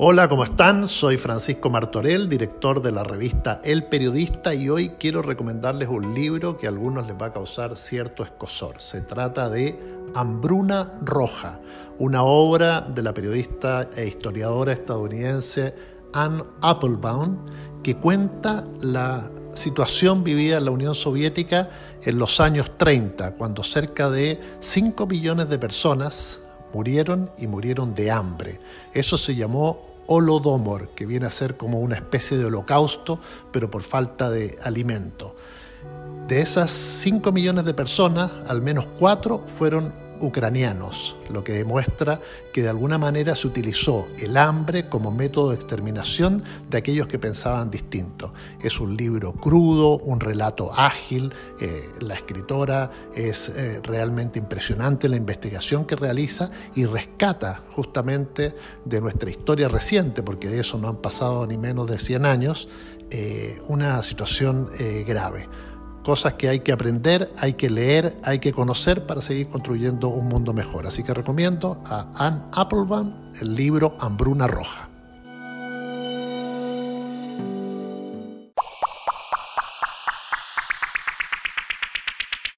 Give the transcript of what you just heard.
Hola, ¿cómo están? Soy Francisco Martorell, director de la revista El Periodista y hoy quiero recomendarles un libro que a algunos les va a causar cierto escosor. Se trata de Hambruna Roja, una obra de la periodista e historiadora estadounidense Anne Applebaum que cuenta la situación vivida en la Unión Soviética en los años 30, cuando cerca de 5 millones de personas murieron y murieron de hambre. Eso se llamó Holodomor, que viene a ser como una especie de holocausto, pero por falta de alimento. De esas 5 millones de personas, al menos 4 fueron ucranianos, lo que demuestra que de alguna manera se utilizó el hambre como método de exterminación de aquellos que pensaban distinto. Es un libro crudo, un relato ágil, eh, la escritora es eh, realmente impresionante la investigación que realiza y rescata justamente de nuestra historia reciente, porque de eso no han pasado ni menos de 100 años, eh, una situación grave cosas que hay que aprender, hay que leer, hay que conocer para seguir construyendo un mundo mejor. Así que recomiendo a Anne Applebaum el libro Hambruna Roja.